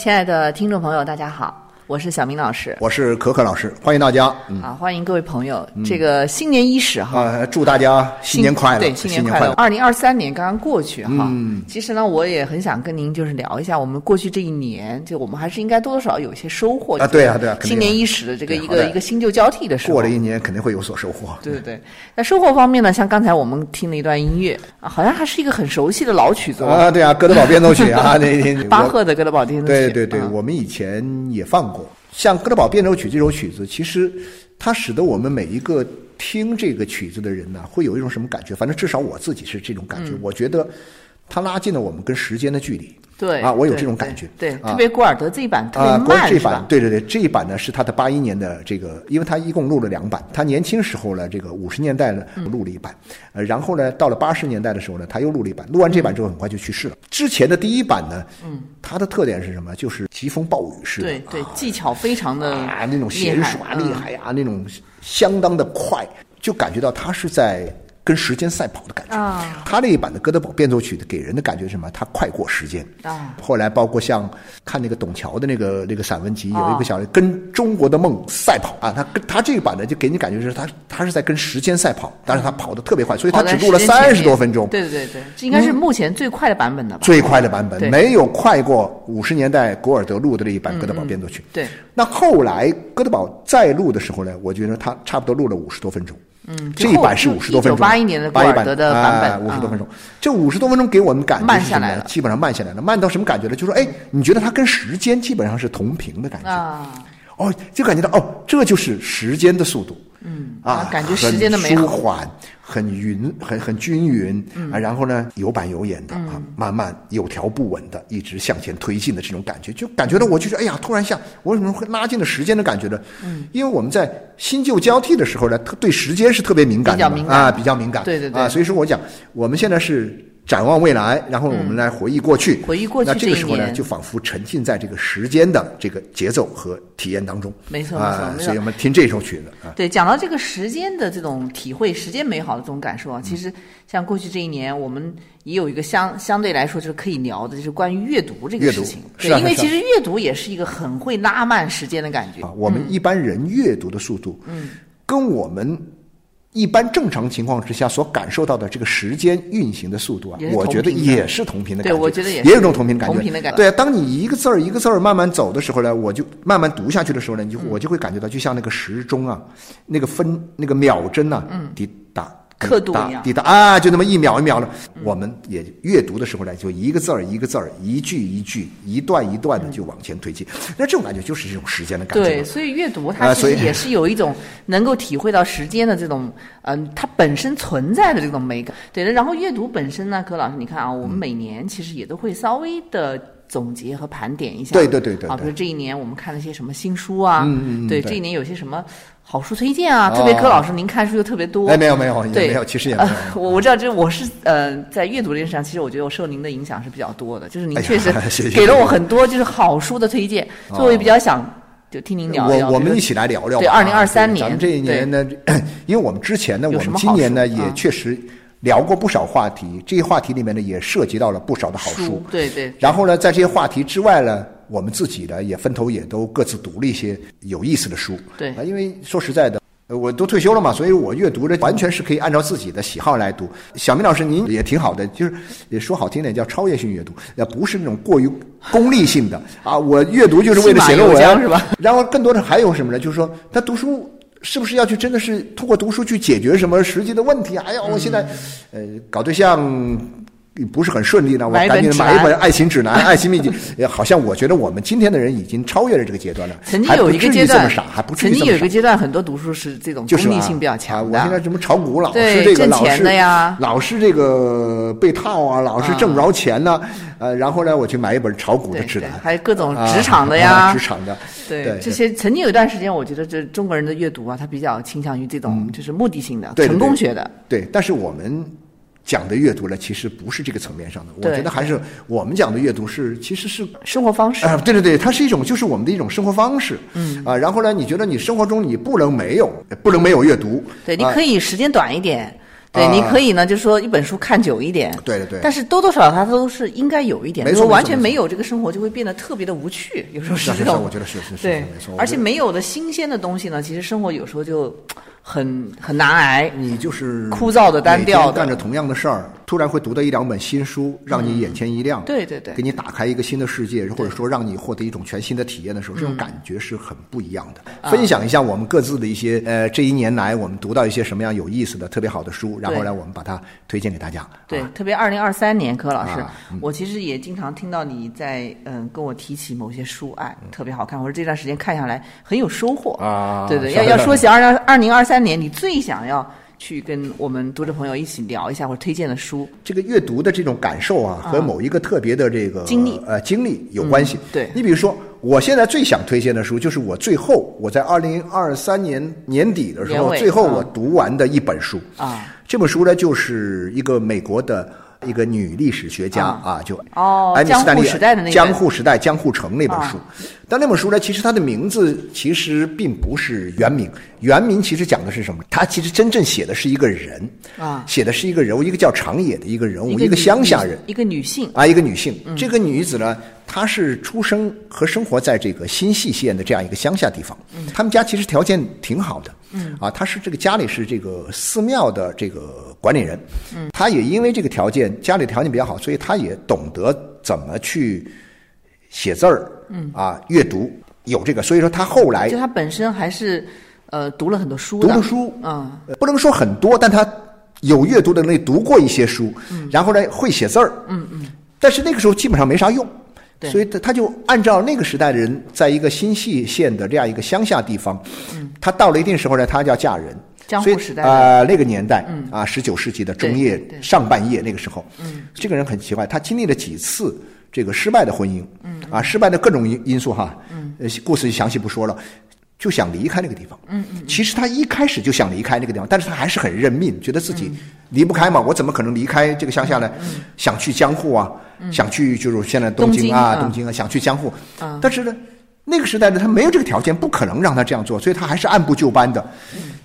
亲爱的听众朋友，大家好，我是小明老师。我是可可老师，欢迎大家。嗯啊，欢迎各位朋友。这个新年伊始哈，啊，祝大家新年快乐！对，新年快乐！二零二三年刚刚过去哈，嗯其实呢，我也很想跟您就是聊一下我们过去这一年，就我们还是应该多多少少有一些收获啊对啊对啊新年伊始的这个一个一个新旧交替的时候，过了一年肯定会有所收获。对对对。那收获方面呢，像刚才我们听了一段音乐啊，好像还是一个很熟悉的老曲子哦，啊，对啊，哥德堡变奏曲啊，那那巴赫的《哥德堡变奏曲》。对对对，啊我们以前也放过。像《哥德堡变奏曲》这首曲子，其实它使得我们每一个听这个曲子的人呢，会有一种什么感觉？反正至少我自己是这种感觉。我觉得它拉近了我们跟时间的距离。对啊，我有这种感觉。对，啊特别古尔德这一版特别慢，这版？对对对，这一版呢是他的八一年的这个，因为他一共录了两版。他年轻时候呢，这个五十年代呢嗯录了一版，呃，然后呢到了八十年代的时候呢，他又录了一版。录完这版之后，很快就去世了。之前的第一版呢，嗯，它的特点是什么？就是疾风暴雨式的，对对啊，技巧非常的啊，那种娴熟啊，嗯厉害呀，那种相当的快，就感觉到他是在跟时间赛跑的感觉。啊他那一版的《哥德堡变奏曲》给人的感觉是什么？他快过时间。啊后来包括像看那个董桥的那个那个散文集，有一哦个小跟中国的梦赛跑啊，他跟他这一版的，就给你感觉是他他是在跟时间赛跑，但是他跑得特别快，所以他只录了三十多分钟。对对对对，这应该是目前最快的版本的吧？最快的版本没有快过五十年代古尔德录的那一版《哥德堡变奏曲》对那后来哥德堡再录的时候呢，我觉得他差不多录了五十多分钟。嗯这一版是五十多分钟。1981年的古81版尔德的版本五十多分啊钟。这五十多分钟给我们感觉是什么慢下来了呢基本上慢下来了，慢到什么感觉呢？就是说，哎，你觉得它跟时间基本上是同频的感觉。啊，哦，就感觉到哦，这就是时间的速度。嗯啊，感觉时间的美好很舒缓，很匀，很很均匀、嗯啊。然后呢，有板有眼的、啊，慢慢有条不紊的，一直向前推进的这种感觉，就感觉到我就是哎呀，突然像我为什么会拉近了时间的感觉呢？嗯，因为我们在新旧交替的时候呢，特对时间是特别敏感的嘛比较敏感啊，比较敏感。对对对啊，所以说我讲，我们现在是。展望未来，然后我们来回忆过去。嗯回忆过去那这个时候呢，就仿佛沉浸在这个时间的这个节奏和体验当中。没错没错啊，没错所以我们听这首曲子啊。对，讲到这个时间的这种体会，时间美好的这种感受嗯啊，其实像过去这一年，我们也有一个相相对来说就是可以聊的，就是关于阅读这个事情。对，因为其实阅读也是一个很会拉慢时间的感觉。啊，我们一般人阅读的速度，嗯，跟我们一般正常情况之下所感受到的这个时间运行的速度啊我觉得也是同频的感觉。对我觉得也是也有一种同频的感觉。同频的感觉对啊，当你一个字儿一个字儿慢慢走的时候呢，我就慢慢读下去的时候呢，你就嗯我就会感觉到，就像那个时钟啊，那个分那个秒针呐、嗯，滴答。滴答刻度一样滴答啊，就那么一秒一秒的。我们也阅读的时候呢，就一个字儿一个字儿，一句一句，一段一段的就往前推进。那这种感觉就是这种时间的感觉。对，所以阅读它其实也是有一种能够体会到时间的这种，嗯、它本身存在的这种美感。对的，然后阅读本身呢，柯老师，你看啊，我们每年其实也都会稍微的。总结和盘点一下，对对对对啊，比如这一年我们看了些什么新书啊，嗯嗯嗯对，这一年有些什么好书推荐啊，哦特别柯老师您看书又特别多，哎，没有没有，也对，没有，其实也 没有。呃我我知道，就是我是呃，在阅读这件事上，其实我觉得我受您的影响是比较多的，就是您确实 给了我很多就是好书的推荐，所以我也比较想就听您聊一聊。我我们一起来聊聊。对2023啊年咱们这一年呢，因为我们之前呢，我们今年呢也确实聊过不少话题，这些话题里面呢也涉及到了不少的好书。对对。然后呢，在这些话题之外呢，我们自己呢也分头也都各自读了一些有意思的书。对啊，因为说实在的。我都退休了嘛，所以我阅读的完全是可以按照自己的喜好来读。小明老师，您也挺好的，就是也说好听点叫超越性阅读，也不是那种过于功利性的啊。我阅读就是为了写论文，是吧？然后更多的还有什么呢？就是说，他读书是不是要去真的是通过读书去解决什么实际的问题？哎呀，我现在呃搞对象。不是很顺利呢，我赶紧买一本爱情指南、爱情秘籍。好像我觉得我们今天的人已经超越了这个阶段了。曾经有一个阶段，还不曾经有一个阶段，很多读书是这种功利性比较强的。我现在什么炒股老是这个老是呀，老是这个被套啊，老是挣不着钱呢。呃，然后呢，我去买一本炒股的指南，还有各种职场的呀，职场的。对这些，曾经有一段时间，我觉得这中国人的阅读啊，他比较倾向于这种就是目的性的、成功学的。对，但是我们。讲的阅读呢，其实不是这个层面上的。我觉得还是我们讲的阅读是，其实是生活方式啊。对对对，它是一种，就是我们的一种生活方式。嗯啊，然后呢，你觉得你生活中你不能没有，不能没有阅读。对，你可以时间短一点。对，你可以呢，就是说一本书看久一点。对对对。但是多多少少它都是应该有一点。没错。完全没有这个生活就会变得特别的无趣，有时候是这种。我觉得是是是。对，没错。而且没有的新鲜的东西呢，其实生活有时候就。很很难挨，你就是枯燥的单调，干着同样的事儿，突然会读到一两本新书，让你眼前一亮，对对对，给你打开一个新的世界，或者说让你获得一种全新的体验的时候，这种感觉是很不一样的。分享一下我们各自的一些呃，这一年来我们读到一些什么样有意思的、特别好的书，然后呢，我们把它推荐给大家。对，特别二零二三年，柯老师，我其实也经常听到你在嗯跟我提起某些书，哎，特别好看，我说这段时间看下来很有收获啊。对对，要要说起二零二零二三年，你最想想要去跟我们读者朋友一起聊一下或者推荐的书，这个阅读的这种感受啊，和某一个特别的这个经历呃经历有关系。对你比如说，我现在最想推荐的书，就是我最后我在二零二三年年底的时候，最后我读完的一本书啊。这本书呢，就是一个美国的。一个女历史学家啊，就哦，爱丽斯坦利江户时代江户城那本书，但那本书呢，其实它的名字其实并不是原名，原名其实讲的是什么？它其实真正写的是一个人啊，写的是一个人物，一个叫长野的一个人物，一个乡下人，一个女性啊，一个女性。这个女子呢，她是出生和生活在这个新细县的这样一个乡下地方，他们家其实条件挺好的。嗯。啊，他是这个家里是这个寺庙的这个管理人，嗯，他也因为这个条件，家里条件比较好，所以他也懂得怎么去写字儿，嗯。啊，阅读有这个，所以说他后来就他本身还是呃读了很多书，读了书，嗯，不能说很多，但他有阅读的能力，读过一些书，嗯，然后呢会写字儿，嗯嗯，但是那个时候基本上没啥用。对，所以他他就按照那个时代的人，在一个新系县的这样一个乡下地方，嗯，他到了一定时候呢，他就要嫁人。江户时代啊，那个年代，嗯。啊，十九世纪的中叶上半叶那个时候，嗯，这个人很奇怪，他经历了几次这个失败的婚姻，嗯，啊，失败的各种因因素哈，嗯，呃，故事详细不说了，就想离开那个地方，嗯嗯，其实他一开始就想离开那个地方，但是他还是很认命，觉得自己离不开嘛，我怎么可能离开这个乡下呢？想去江户啊。想去就是现在东京啊，东京啊，想去江户，但是呢，那个时代呢，他没有这个条件，不可能让他这样做，所以他还是按部就班的，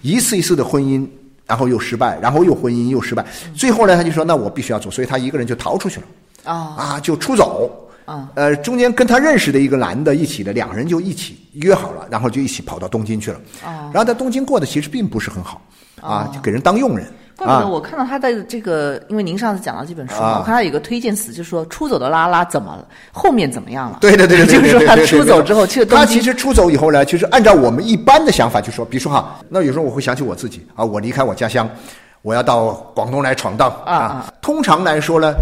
一次一次的婚姻，然后又失败，然后又婚姻又失败，最后呢，他就说，那我必须要走，所以他一个人就逃出去了，啊啊，就出走，啊，呃，中间跟他认识的一个男的一起的，两人就一起约好了，然后就一起跑到东京去了，啊，然后在东京过得其实并不是很好，啊，就给人当佣人。怪不得我看到他的这个，因为您上次讲到这本书嘛，我看他有个推荐词，就是说出走的拉拉怎么了，后面怎么样了？对对对 对，就是说他出走之后，其实他其实出走以后呢，其实按照我们一般的想法，就说，比如说哈，那有时候我会想起我自己啊，我离开我家乡，我要到广东来闯荡啊。通常来说呢。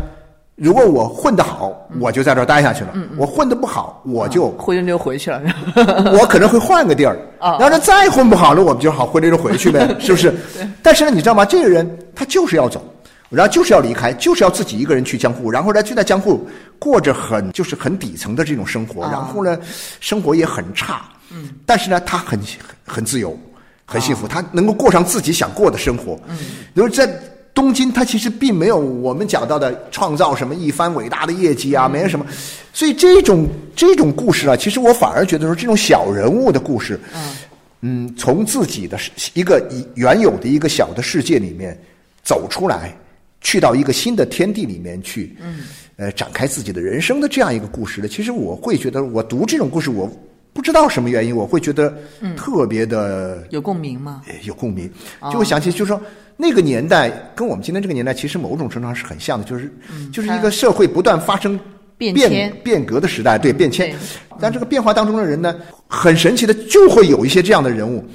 如果我混得好，我就在这儿待下去了。我混得不好，我就灰溜溜回去了。我可能会换个地儿。要是再混不好了，我们就好灰溜溜回去呗，是不是？但是呢，你知道吗？这个人他就是要走，然后就是要离开，就是要自己一个人去江户，然后呢就在江户过着很就是很底层的这种生活，然后呢生活也很差。嗯。但是呢，他很很自由，很幸福，他能够过上自己想过的生活。嗯。就是在。东京，它其实并没有我们讲到的创造什么一番伟大的业绩啊，没有什么。所以这种这种故事啊，其实我反而觉得说，这种小人物的故事，嗯，从自己的一个原有的一个小的世界里面走出来，去到一个新的天地里面去，嗯，呃，展开自己的人生的这样一个故事呢。其实我会觉得，我读这种故事，我不知道什么原因，我会觉得特别的有共鸣吗？有共鸣，就会想起，就是说那个年代跟我们今天这个年代，其实某种程度上是很像的，就是就是一个社会不断发生变变变革的时代，对变迁。但这个变化当中的人呢，很神奇的，就会有一些这样的人物，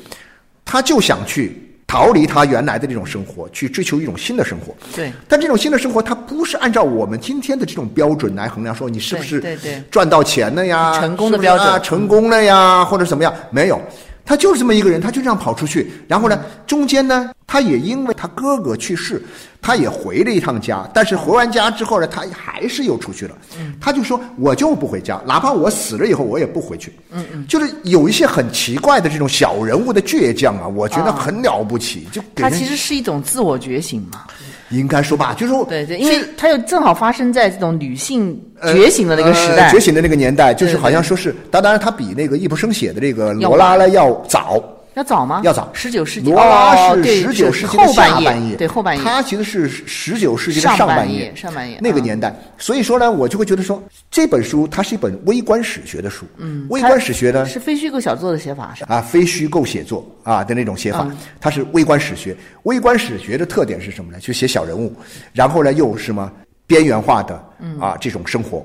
他就想去。逃离他原来的这种生活，去追求一种新的生活。对，但这种新的生活，它不是按照我们今天的这种标准来衡量，说你是不是赚到钱了呀，成功的标准，成功了呀，或者怎么样？没有。他就是这么一个人，他就这样跑出去，然后呢，中间呢，他也因为他哥哥去世，他也回了一趟家，但是回完家之后呢，他还是又出去了。他就说：“我就不回家，哪怕我死了以后，我也不回去。”嗯嗯，就是有一些很奇怪的这种小人物的倔强啊，我觉得很了不起。就他其实是一种自我觉醒嘛。应该说吧，就是对对，因为它又正好发生在这种女性觉醒的那个时代，觉醒的那个年代，就是好像说是，当当然它比那个易卜生写的这个罗拉呢要早。要早吗？要早，十九世纪。罗拉是十九世纪的下半叶，对后半叶。他其实是十九世纪的上半叶，上半叶那个年代。所以说呢，我就会觉得说，这本书它是一本微观史学的书。嗯，微观史学呢是非虚构小作的写法是啊，非虚构写作啊的那种写法，它是微观史学。微观史学的特点是什么呢？就写小人物，然后呢又什么？边缘化的啊，这种生活，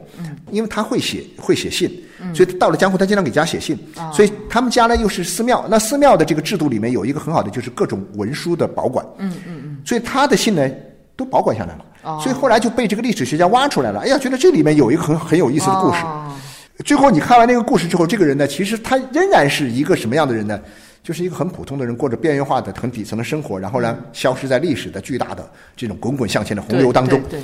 因为他会写会写信，所以到了江湖，他经常给家写信。所以他们家呢又是寺庙，那寺庙的这个制度里面有一个很好的，就是各种文书的保管。嗯嗯嗯。所以他的信呢都保管下来了。所以后来就被这个历史学家挖出来了。哎呀，觉得这里面有一个很很有意思的故事。最后你看完那个故事之后，这个人呢，其实他仍然是一个什么样的人呢？就是一个很普通的人，过着边缘化的、很底层的生活，然后呢，消失在历史的巨大的这种滚滚向前的洪流当中。对。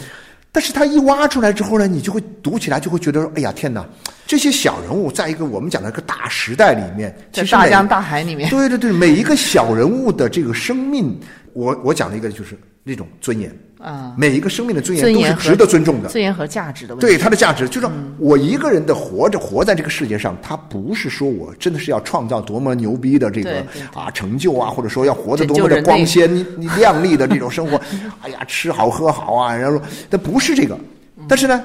但是他一挖出来之后呢，你就会读起来就会觉得说，哎呀天哪，这些小人物在一个我们讲的一个大时代里面，在大江大海里面，对对对，每一个小人物的这个生命，我我讲了一个就是那种尊严。啊，每一个生命的尊严都是值得尊重的，尊严和价值的问题。对它的价值，就是我一个人的活着，活在这个世界上，他不是说我真的是要创造多么牛逼的这个啊成就啊，或者说要活得多么的光鲜 亮丽的这种生活。哎呀，吃好喝好啊，然后那不是这个。但是呢，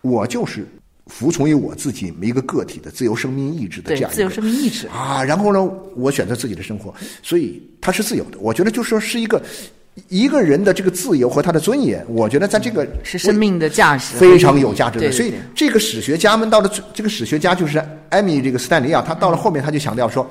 我就是服从于我自己一个个体的自由生命意志的这样自由生命意志啊。然后呢，我选择自己的生活，所以它是自由的。我觉得就说是一个。一个人的这个自由和他的尊严，我觉得在这个是生命的价值，非常有价值的。所以，这个史学家们到了这个史学家就是艾米这个斯坦尼亚，他到了后面他就强调说，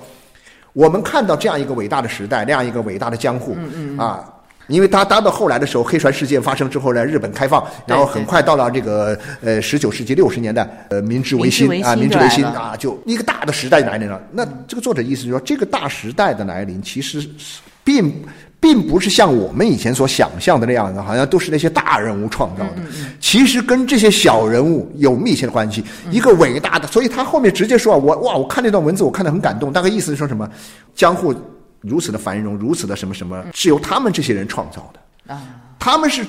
我们看到这样一个伟大的时代，那样一个伟大的江户啊，因为他搭到后来的时候，黑船事件发生之后呢，日本开放，然后很快到了这个呃十九世纪六十年代，呃明治维新啊，明治维新啊，就一个大的时代来临了。那这个作者意思就是说，这个大时代的来临，其实并。并不是像我们以前所想象的那样的，好像都是那些大人物创造的。其实跟这些小人物有密切的关系。一个伟大的，所以他后面直接说：“我哇，我看那段文字，我看得很感动。大概意思是说什么？江户如此的繁荣，如此的什么什么，是由他们这些人创造的。啊，他们是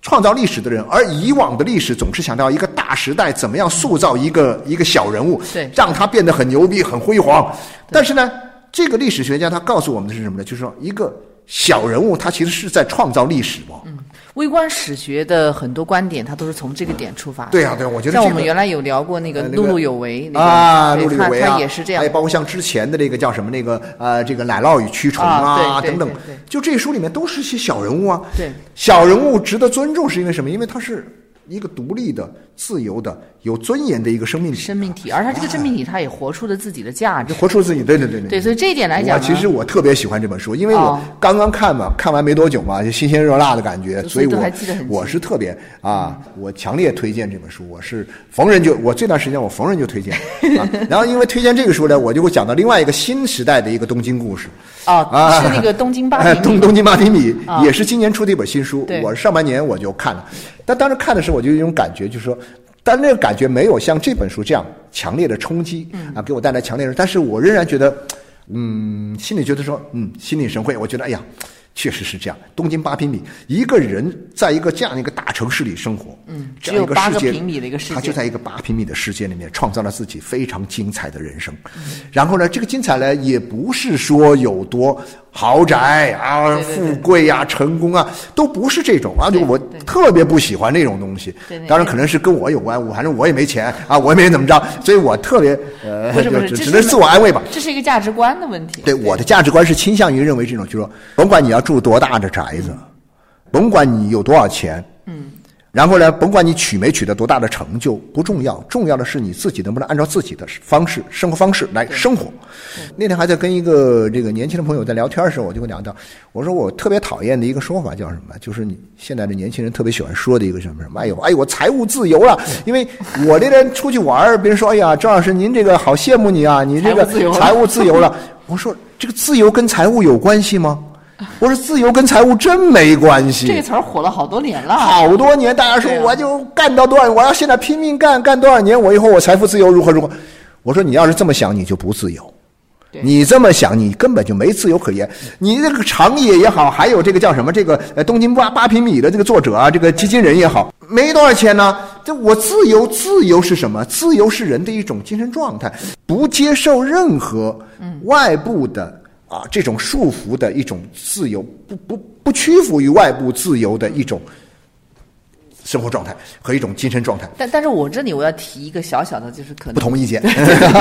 创造历史的人，而以往的历史总是强调一个大时代怎么样塑造一个一个小人物，对，让他变得很牛逼、很辉煌。但是呢，这个历史学家他告诉我们的是什么呢？就是说一个。小人物他其实是在创造历史嘛。嗯，微观史学的很多观点，他都是从这个点出发。对啊，对，我觉得像我们原来有聊过那个碌碌有为啊，碌碌有为啊，也是这样。还有包括像之前的那个叫什么那个呃，这个奶酪与蛆虫啊等等，就这书里面都是些小人物啊。对，小人物值得尊重是因为什么？因为他是。一个独立的、自由的、有尊严的一个生命体，生命体，而他这个生命体，他也活出了自己的价值，活出自己，对对对对。对，所以这一点来讲，其实我特别喜欢这本书，因为我刚刚看嘛，看完没多久嘛，就新鲜热辣的感觉，所以我我是特别啊，我强烈推荐这本书，我是逢人就我这段时间我逢人就推荐，然后因为推荐这个书呢，我就会讲到另外一个新时代的一个东京故事。啊，是那个东京巴提东东京巴提米，也是今年出的一本新书。我上半年我就看了，但当时看的时候，我就有一种感觉，就是说，但那个感觉没有像这本书这样强烈的冲击啊，给我带来强烈的。但是我仍然觉得，嗯，心里觉得说，嗯，心领神会。我觉得，哎呀，确实是这样。东京八平米，一个人在一个这样一个大城市里生活，嗯，这样一个世界平米的一个世界，他就在一个八平米的世界里面创造了自己非常精彩的人生。然后呢，这个精彩呢，也不是说有多豪宅啊、富贵啊、成功啊，都不是这种啊。就我特别不喜欢那种东西。当然，可能是跟我有关，我反正我也没钱啊，我也没怎么着，所以我特别呃，不是不是，就只只能自我安慰吧。这是一个价值观的问题。对我的价值观是倾向于认为这种，就是说，甭管你要住多大的宅子，甭管你有多少钱，嗯，然后呢，甭管你取没取得多大的成就，不重要，重要的是你自己能不能按照自己的方式、生活方式来生活。那天还在跟一个这个年轻的朋友在聊天的时候，我就会聊到，我说我特别讨厌的一个说法叫什么？就是你现在的年轻人特别喜欢说的一个什么什么？哎呦，哎呦，我财务自由了，因为我这人出去玩儿，别人说，哎呀，张老师您这个好羡慕你啊，你这个财务自由了。我说这个自由跟财务有关系吗？我说自由跟财务真没关系。这个词儿火了好多年了。好多年，大家说我就干到多少，我要现在拼命干，干多少年，我以后我财富自由如何如何？我说你要是这么想，你就不自由。你这么想，你根本就没自由可言。你这个长野也好，还有这个叫什么这个呃东京八八平米的这个作者啊，这个基金人也好，没多少钱呢。这我自由，自由是什么？自由是人的一种精神状态，不接受任何外部的啊这种束缚的一种自由，不不不屈服于外部自由的一种生活状态和一种精神状态。但但是我这里我要提一个小小的，就是可能不同意见，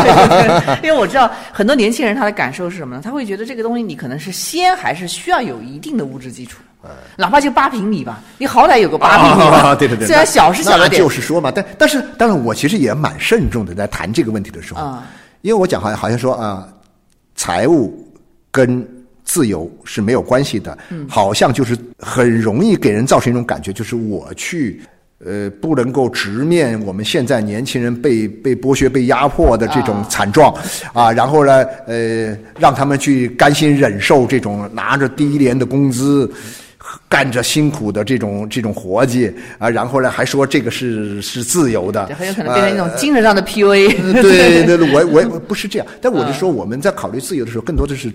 因为我知道很多年轻人他的感受是什么呢？他会觉得这个东西你可能是先还是需要有一定的物质基础，哪怕就八平米吧，你好歹有个八平米吧。啊对对对，虽然小是小了点，就是说嘛，但但是当然，我其实也蛮慎重的在谈这个问题的时候，啊因为我讲好像好像说啊，财务跟自由是没有关系的，嗯好像就是很容易给人造成一种感觉，就是我去。呃，不能够直面我们现在年轻人被被剥削、被压迫的这种啊惨状啊，然后呢，呃，让他们去甘心忍受这种拿着低廉的工资，干着辛苦的这种这种活计啊，然后呢，还说这个是是自由的，这很有可能变成一种精神上的 PUA。呃对对 对，我我我不是这样，但我就说我们在考虑自由的时候，更多的是。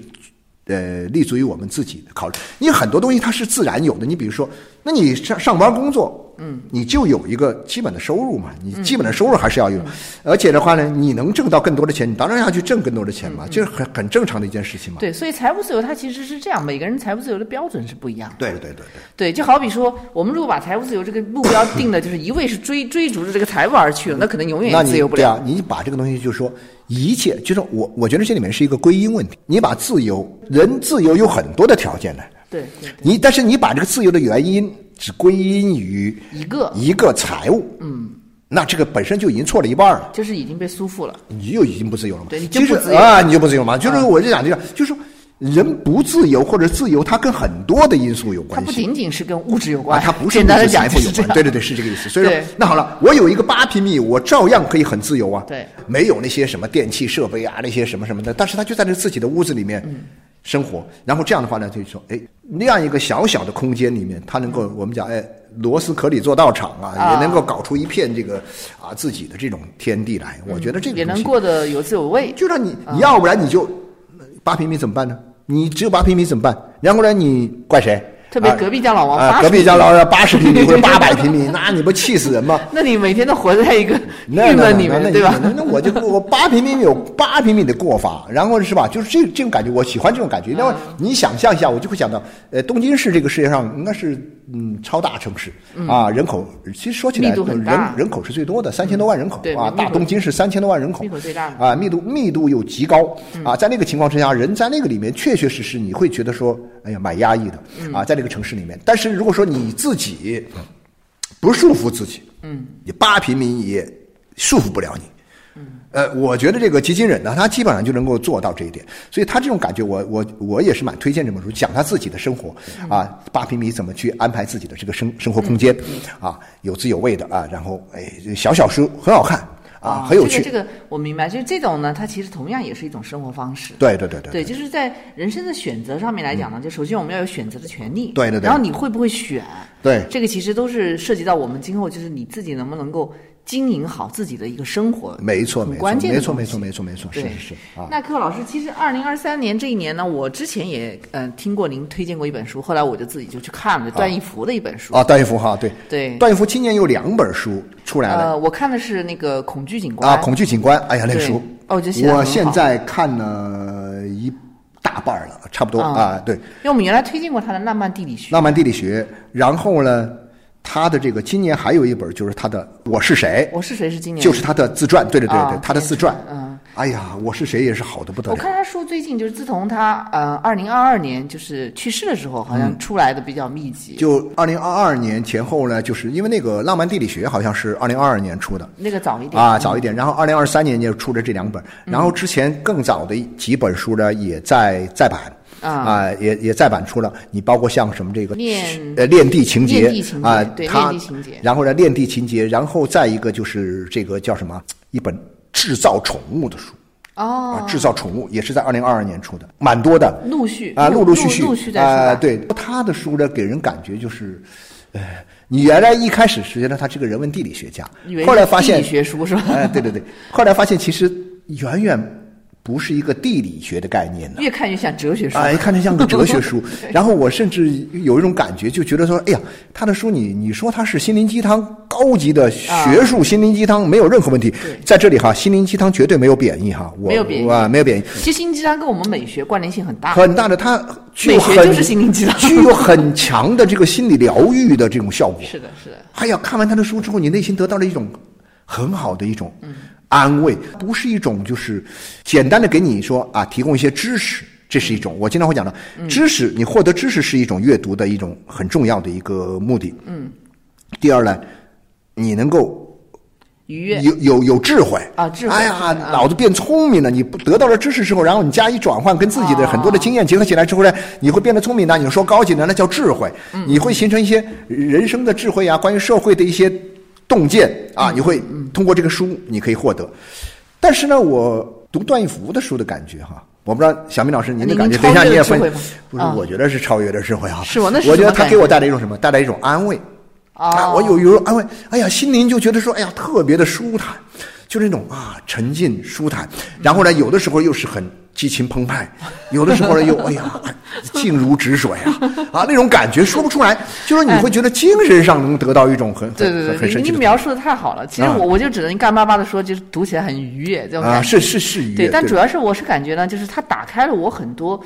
呃，立足于我们自己的考虑，因为很多东西它是自然有的。你比如说，那你上上班工作，嗯，你就有一个基本的收入嘛，你基本的收入还是要有，而且的话呢，你能挣到更多的钱，你当然要去挣更多的钱嘛，这是很很正常的一件事情嘛。对，所以财务自由它其实是这样，每个人财务自由的标准是不一样的。对对对对。对，就好比说，我们如果把财务自由这个目标定的，就是一味是追 追逐着这个财务而去了，那可能永远也自由不了。对啊，你把这个东西就是说一切，就是我我觉得这里面是一个归因问题。你把自由，人自由有很多的条件的，对对，你但是你把这个自由的原因只归因于一个一个财务，嗯，那这个本身就已经错了一半了，就是已经被束缚了。你就已经不自由了嘛。对你就不自由啊，你就不自由嘛。就是我就讲这个，就是说人不自由或者自由，它跟很多的因素有关系。它不仅仅是跟物质有啊，关，它不是简单的讲物质财富有关。对对对，是这个意思。所以说，那好了，我有一个八平米，我照样可以很自由啊。对，没有那些什么电器设备啊，那些什么什么的，但是他就在那自己的屋子里面嗯生活。然后这样的话呢，就是说，哎，那样一个小小的空间里面，他能够我们讲，哎，螺丝壳里做道场啊，啊也能够搞出一片这个啊自己的这种天地来。我觉得这个也能过得有滋有味。就让你，你要不然你就八平米怎么办呢？你只有八平米怎么办？然后呢，你怪谁？啊特别隔壁家老王啊，隔壁家老王八十平米 或者八百平米，那你不气死人吗？那你每天都活在一个那郁闷里面，那那对吧？那那我就 我八平米有八平米的过法，然后是吧？就是这这种感觉，我喜欢这种感觉。因为你想象一下，我就会想到，呃，东京市这个世界上应该是嗯超大城市啊，人口其实说起来人人口是最多的，三千多万人口啊，大东京是三千多万人口密口最大啊，密度密度又极高啊，在那个情况之下，人在那个里面确确实实你会觉得说，哎呀，蛮压抑的啊，在那个城市里面。但是如果说你自己不束缚自己，嗯，你八平米也束缚不了你。呃，我觉得这个基金人呢，他基本上就能够做到这一点，所以他这种感觉我，我我也是蛮推荐这本书，讲他自己的生活啊，八平米怎么去安排自己的这个生生活空间啊，有滋有味的啊，然后哎，小小书很好看啊，很有趣，这个这个我明白，就是这种呢，它其实同样也是一种生活方式。对对对对对，就是在人生的选择上面来讲呢，就首先我们要有选择的权利。对对对然后你会不会选？对这个其实都是涉及到我们今后就是你自己能不能够经营好自己的一个生活，没错，没错，很关键的没错，没错，没错，没错，是是是啊。那柯老师，其实二零二三年这一年呢，我之前也嗯、呃听过您推荐过一本书，后来我就自己就去看了段义孚的一本书。啊，段义孚哈，对，对，段义孚今年有两本书出来了。呃，我看的是那个《恐惧警官》啊，《恐惧警官》，哎呀，那个书，哦我觉我现在看了一大半儿了，差不多啊。啊，对，因为我们原来推荐过他的《浪漫地理学》。浪漫地理学，然后呢，他的这个今年还有一本就是他的《我是谁》，我是谁是今年就是他的自传，对对对对，啊他的自传，嗯，哎呀，我是谁也是好的不得了。我看他书最近就是自从他呃二零二二年就是去世的时候，好像出来的比较密集。嗯就二零二二年前后呢，就是因为那个《浪漫地理学》好像是二零二二年出的那个早一点啊，早一点。然后二零二三年就出了这两本，嗯然后之前更早的几本书呢也在再版。啊也也再版出了。你包括像什么这个恋呃恋地情节啊，对它恋地情节然后呢恋地情节，然后再一个就是这个叫什么一本制造宠物的书哦啊，，制造宠物也是在二零二二年出的，蛮多的。陆续啊，陆陆续续陆续在啊、来。对他的书呢，给人感觉就是，呃，你原来一开始实际上他是个人文地理学家，后来发现学书是吧哎、对对对，后来发现其实远远不是一个地理学的概念呢。越看越像哲学书。哎，看着像个 哲学书。然后我甚至有一种感觉，就觉得说，哎呀，他的书你你说他是心灵鸡汤，高级的学术心灵鸡汤，没有任何问题。在这里哈，心灵鸡汤绝对没有贬义哈，我没有贬义啊，没有贬义。其实心灵鸡汤跟我们美学关联性很大。很大的，它具有美学很就是心灵鸡汤具有很强的这个心理疗愈的这种效果。是的，是的。哎呀，看完他的书之后，你内心得到了一种很好的一种安慰，不是一种就是简单的给你说啊提供一些知识，这是一种。我经常会讲的，知识你获得知识是一种阅读的一种很重要的一个目的。嗯。第二呢，你能够愉悦有有有智慧啊智慧哎呀脑子变聪明了。你得到了知识之后，然后你加以转换，跟自己的很多的经验结合起来之后呢，你会变得聪明呢。你说高级的那叫智慧，你会形成一些人生的智慧啊，关于社会的一些洞见啊，你会通过这个书你可以获得。但是呢，我读段义孚的书的感觉哈。我不知道小明老师您的感觉，超等一下你也分越了智慧吗，不是啊？我觉得是超越的智慧啊。是吗那我觉得他给我带来一种什么？带来一种安慰。啊，哦我有有安慰，哎呀，心灵就觉得说，哎呀，特别的舒坦，就那种啊沉浸舒坦。然后呢，有的时候又是很激情澎湃，有的时候呢又哎呀静如止水啊 啊那种感觉说不出来，就是你会觉得精神上能得到一种很很对对对，您很很神奇的您描述的太好了。其实啊我我就只能干巴巴的说，就是读起来很愉悦这种啊感觉。是是是愉悦，对，但主要是我是感觉呢，就是它打开了我很多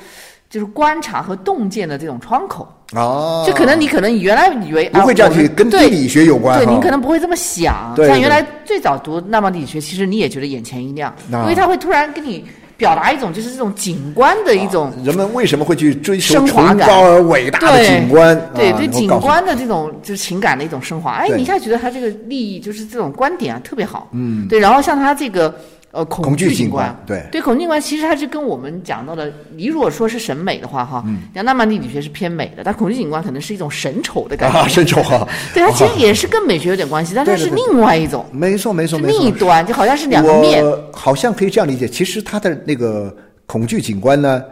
就是观察和洞见的这种窗口。啊，就可能你可能原来以为不会这样去跟地理学有关对，哈。您可能不会这么想。像原来最早读那么地理学，其实你也觉得眼前一亮，啊。因为他会突然跟你表达一种就是这种景观的一种。人们为什么会去追求崇高而伟大的景观？对对，景观的这种就是情感的一种升华，哎，你一下觉得他这个利益就是这种观点啊特别好，嗯，对，然后像他这个呃恐恐惧景观对。对恐惧景观其实它是跟我们讲到的，你如果说是审美的话哈，嗯像浪漫地理学是偏美的，但恐惧景观可能是一种神丑的感觉，啊，深仇哈，对，它其实也是跟美学有点关系，但它是另外一种，没错没错是没错，另一端，就好像是两个面，好像可以这样理解，其实它的那个恐惧景观呢，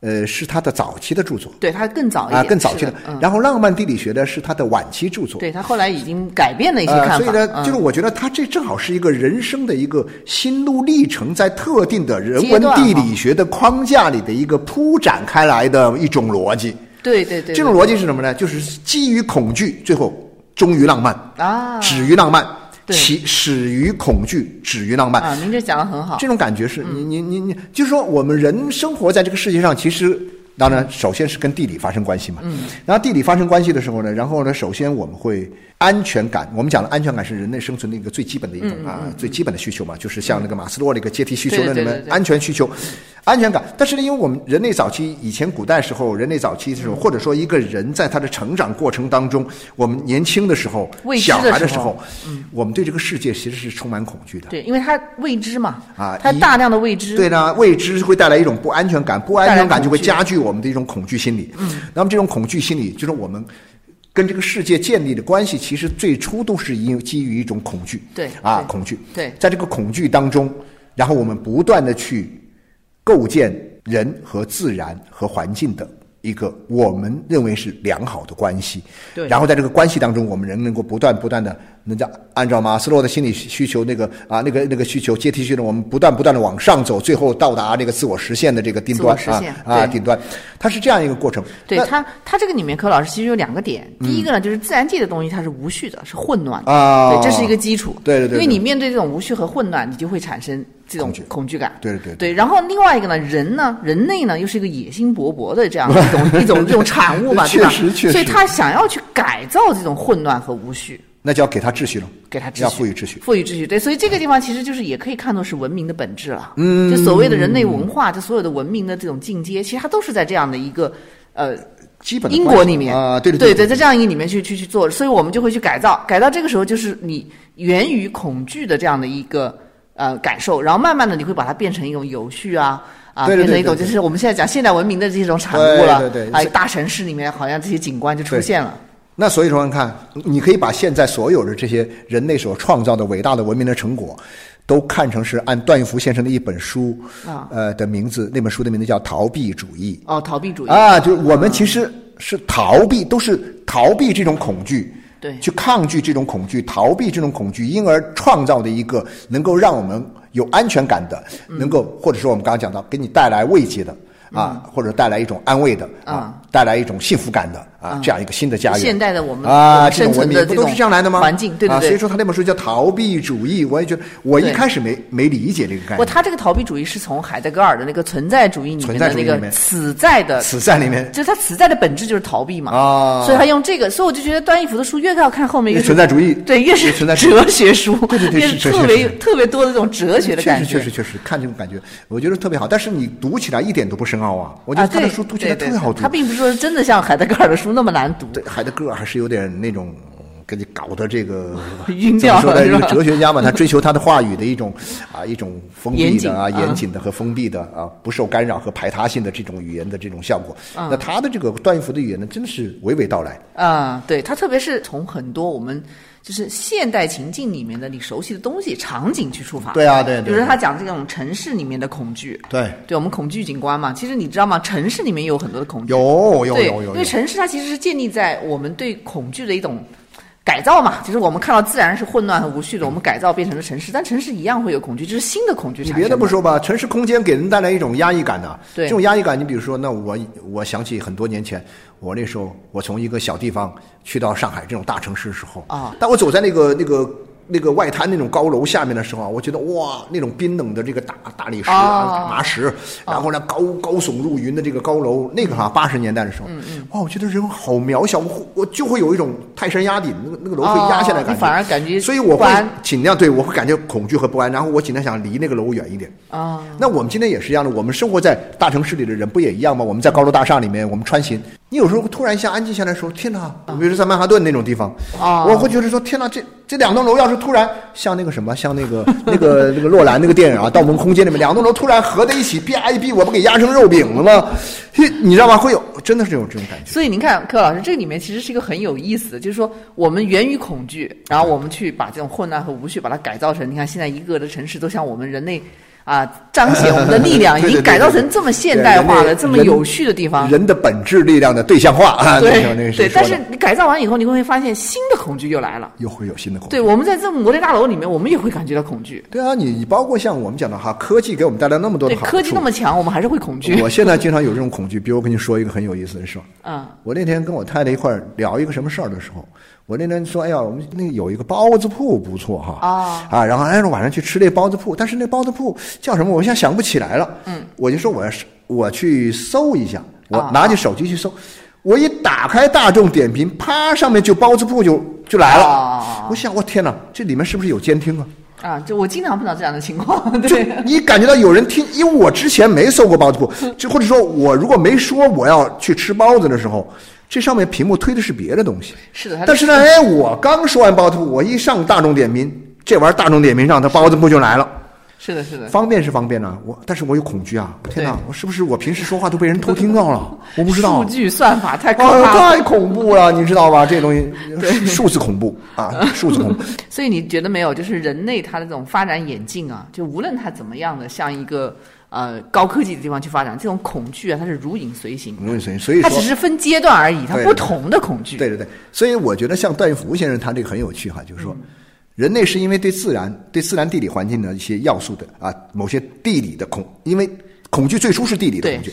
呃，是他的早期的著作对，他更早一啊，点，更早期的然后浪漫地理学呢是他的晚期著作。对，他后来已经改变了一些呃，看法，所以呢，嗯就是我觉得他这正好是一个人生的一个心路历程，在特定的人文地理学的框架里的一个铺展开来的一种逻辑。对对对，这种逻辑是什么呢？就是基于恐惧，最后终于浪漫，啊止于浪漫，对起始于恐惧，止于浪漫。啊，您这讲的很好，这种感觉是你你你你，就是说我们人生活在这个世界上，其实当然首先是跟地理发生关系嘛。嗯。然后地理发生关系的时候呢，然后呢，首先我们会安全感。我们讲的，安全感是人类生存的一个最基本的一种啊，最基本的需求嘛，就是像那个马斯洛那个阶梯需求论里面对对对对对安全需求。安全感，但是呢，因为我们人类早期以前古代时候，人类早期的时候，或者说一个人在他的成长过程当中，我们年轻的时候、小孩的时候候，我们对这个世界其实是充满恐惧的。对，因为它未知嘛，啊一它大量的未知，对呢，未知会带来一种不安全感，不安全感就会加剧我们的一种恐惧心理。嗯，那么这种恐惧心理，就是我们跟这个世界建立的关系，其实最初都是因基于一种恐惧。对啊，恐惧。对在这个恐惧当中，然后我们不断的去构建人和自然和环境的。一个我们认为是良好的关系，对然后在这个关系当中，我们人能够不断不断的能叫按照马斯洛的心理需求那个啊那个那个需求阶梯需求，我们不断不断的往上走，最后到达这个自我实现的这个顶端啊自我实现啊顶端，它是这样一个过程。对它，它这个里面，柯老师其实有两个点。第一个呢，就是自然界的东西它是无序的，是混乱的，啊对，这是一个基础。对对对对因为你面对这种无序和混乱，你就会产生这种恐惧感。对对对对。然后另外一个呢，人呢，人类呢，又是一个野心勃勃的这样的 一种一种这种产物吧？确实确实所以他想要去改造这种混乱和无序。那就要给他秩序了，给他秩序，要赋予秩序。赋予秩序。对，所以这个地方其实就是也可以看作是文明的本质了。嗯，就所谓的人类文化，就所有的文明的这种进阶，其实它都是在这样的一个呃基本的因果里面啊，对对对对，在这样一个里面去去去做，所以我们就会去改造，改造这个时候就是你源于恐惧的这样的一个呃感受，然后慢慢的你会把它变成一种有序啊。啊，变成一种就是我们现在讲现代文明的这种产物了，对对对哎，大城市里面好像这些景观就出现了，那所以说，你看，你可以把现在所有的这些人类所创造的伟大的文明的成果，都看成是按段玉福先生的一本书，啊。呃的名字，那本书的名字叫《逃避主义。哦，逃避主》义。啊，就是我们其实是逃避，都是逃避这种恐惧，对。去抗拒这种恐惧，逃避这种恐惧，因而创造的一个能够让我们有安全感的，嗯。能够或者说我们刚刚讲到，给你带来慰藉的。啊，或者带来一种安慰的啊，带来一种幸福感的啊，这样一个新的家园。现代的我们啊，这种文生存的不都是这样来的吗？环境对对啊，对所以说他那本书叫《逃避主义》，我也觉得我一开始没没理解这个概不，念。他这个逃避主义是从海德格尔的那个存在主义里面存在的那个此在的，此在里面 就是他此在的本质就是逃避嘛。啊所以他用这个，所以我就觉得段义孚的书越要看后面越存在主义对，越是存在哲学书，对对对越是特别书特别多的这种哲学的感觉。确实确实确实看这种感觉，我觉得特别好。但是你读起来一点都不深奥啊，我觉啊，得他的书读起来特别好读对他。并不是说真的像海德格尔的书那么难读。对，孩子个儿还是有点那种给你搞的这个 晕？掉了是吧这个哲学家嘛，他追求他的话语的一种啊一种封闭的啊啊严谨的和封闭的啊不受干扰和排他性的这种语言的这种效果。嗯那他的这个段玉福的语言呢，真的是娓娓道来。啊、对他特别是从很多我们就是现代情境里面的你熟悉的东西场景去出发。对啊对对比如说他讲这种城市里面的恐惧，对，对我们恐惧景观嘛，其实你知道吗？城市里面有很多的恐惧。有有有有因为。城市它其实是建立在我们对恐惧的一种改造嘛，就是我们看到自然是混乱和无序的，我们改造变成了城市，但城市一样会有恐惧，这是新的恐惧你产生。别的不说吧，城市空间给人带来一种压抑感的。对这种压抑感，你比如说，那我我想起很多年前，我那时候我从一个小地方去到上海这种大城市的时候啊，但我走在那个那个。那个外滩那种高楼下面的时候啊，我觉得哇，那种冰冷的这个大大理石啊、哦大麻石，然后呢高高耸入云的这个高楼，那个哈八十年代的时候，哇，我觉得人好渺小，我我就会有一种泰山压顶，那个那个楼会压下来感觉，哦你反而感觉所以我会尽量对我会感觉恐惧和不安，然后我尽量想离那个楼远一点。啊，那我们今天也是一样的，我们生活在大城市里的人不也一样吗？我们在高楼大厦里面，我们穿行，你有时候突然一下安静下来的时候，天哪！比如说在曼哈顿那种地方，啊我会觉得说，天哪，这这两栋楼要是突然像那个什么，像那个 那个那个洛兰那个电影啊，《盗梦空间》里面两栋楼突然合在一起，啪一逼，我不给压成肉饼了吗？嘿你知道吗？会有真的是有这种感觉。所以您看，柯老师，这里面其实是一个很有意思的，就是说我们源于恐惧，然后我们去把这种混乱和无序把它改造成，你看现在一个个的城市都像我们人类啊彰显我们的力量，已经改造成这么现代化了、对人类人这么有序的地方。人的本质力量的对象化 啊，对对，但是你改造完以后，你会发现新的恐惧又来了。又会有新的恐惧。对，我们在这种摩天大楼里面，我们也会感觉到恐惧。对啊，你你包括像我们讲的哈，科技给我们带来那么多的对，好处。科技那么强，我们还是会恐惧。我现在经常有这种恐惧，比如我跟你说一个很有意思的事儿。嗯，我那天跟我太太一块儿聊一个什么事儿的时候，我那天说：“哎呀，我们那有一个包子铺不错哈。”啊啊，然后哎，晚上去吃那包子铺，但是那包子铺叫什么？我现在想不起来了。嗯，我就说我要是我去搜一下，我啊拿起手机去搜，我一打开大众点评，啪，上面就包子铺就就来了。啊我想，我天哪，这里面是不是有监听啊？啊，就我经常碰到这样的情况。就 对，你感觉到有人听，因为我之前没搜过包子铺，就或者说我如果没说我要去吃包子的时候，这上面屏幕推的是别的东西。是的，但是呢，哎，我刚说完包子铺，我一上大众点评，这玩意儿大众点评上，它包子铺就来了。是的，是的。方便是方便啊，我但是我有恐惧啊！天哪，我是不是我平时说话都被人偷听到了？我不知道数。据算法太可啊，怕了。太恐怖了，你知道吧？这东西数字恐怖啊，数字恐怖。所以你觉得没有？就是人类它的这种发展演进啊，就无论它怎么样的像一个呃高科技的地方去发展，这种恐惧啊，它是如影随形。如影随形，所以它只是分阶段而已，它不同的恐惧。对对对，所以我觉得像段玉福先生他这个很有趣哈，就是说，人类是因为对自然、对自然地理环境的一些要素的啊，某些地理的恐，因为恐惧最初是地理的恐惧，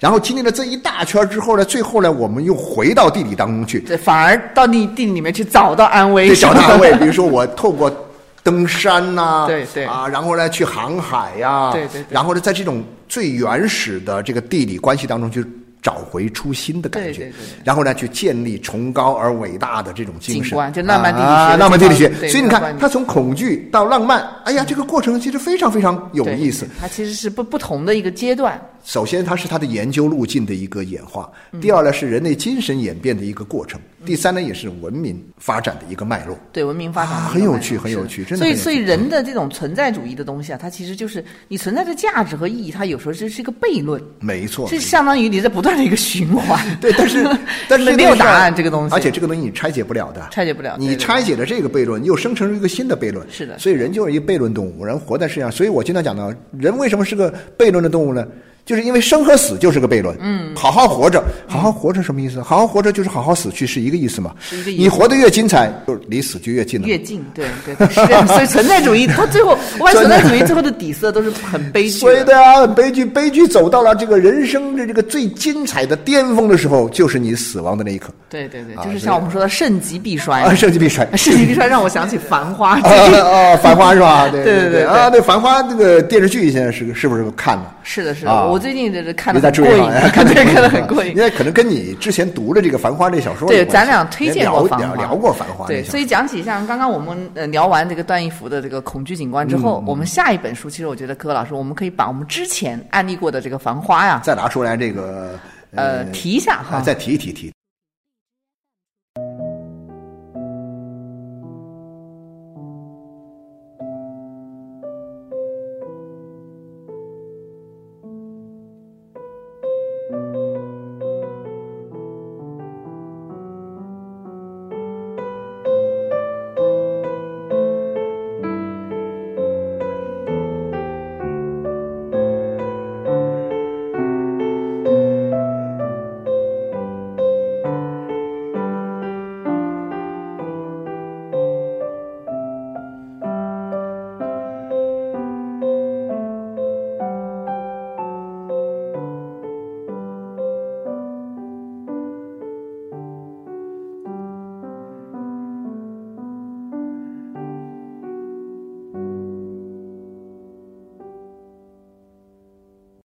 然后经历了这一大圈之后呢，最后呢，我们又回到地理当中去，对，反而到地地里面去找到安慰，对，找到安慰。比如说我透过登山呐、对对。啊，然后呢去航海呀、对对对。然后呢在这种最原始的这个地理关系当中去找回初心的感觉，对对对。对然后呢去建立崇高而伟大的这种精神，就浪漫地理学啊，浪漫地理学。所以你看，他从恐惧到浪漫，哎呀，这个过程其实非常非常有意思。它其实是不不同的一个阶段。首先，它是它的研究路径的一个演化；嗯第二呢，是人类精神演变的一个过程；第三呢，也是文明发展的一个脉络。对文明发展很有趣很有趣真的所以，所以人的这种存在主义的东西啊，它其实就是你存在的价值和意义，它有时候就是一个悖论，没错，是相当于你在不断的一个循环。对，但是 但是没有答案这个东西而且这个东西你拆解不了的，拆解不了你拆解了这个悖论，又生成出一个新的悖论。是的所以人就是一个悖论动物，人活在世界上。所以我经常讲到，人为什么是个悖论的动物呢？就是因为生和死就是个悖论。嗯，好好活着，好好活着什么意思？好好活着就是好好死去，是一个意思嘛？是一个意思你活得越精彩，就离死就越近了。越近，对对，对是。所以 存在主义，它最后，我看存在主义最后的底色都是很悲剧所以的。对啊，悲剧悲剧走到了这个人生的这个最精彩的巅峰的时候，就是你死亡的那一刻。对对对，啊就是像我们说的盛极必衰。啊，盛极必衰。盛极必衰让我想起《繁花》啊 啊，繁花是吧？对对对对对啊，对繁花这个电视剧现在是是不是看了？是的，是的，啊我最近就是看的 很过瘾看对看的很过瘾因。为可能跟你之前读的这个《繁花》这小说有对，咱俩推荐过聊《繁花》，聊聊过《繁花》对，所以讲起像刚刚我们呃聊完这个段义孚的这个恐惧景观之嗯后，我们下一本书，其实我觉得柯老师，我们可以把我们之前案例过的这个《繁花》呀，再拿出来这个呃，提一下哈啊，。再提一提提。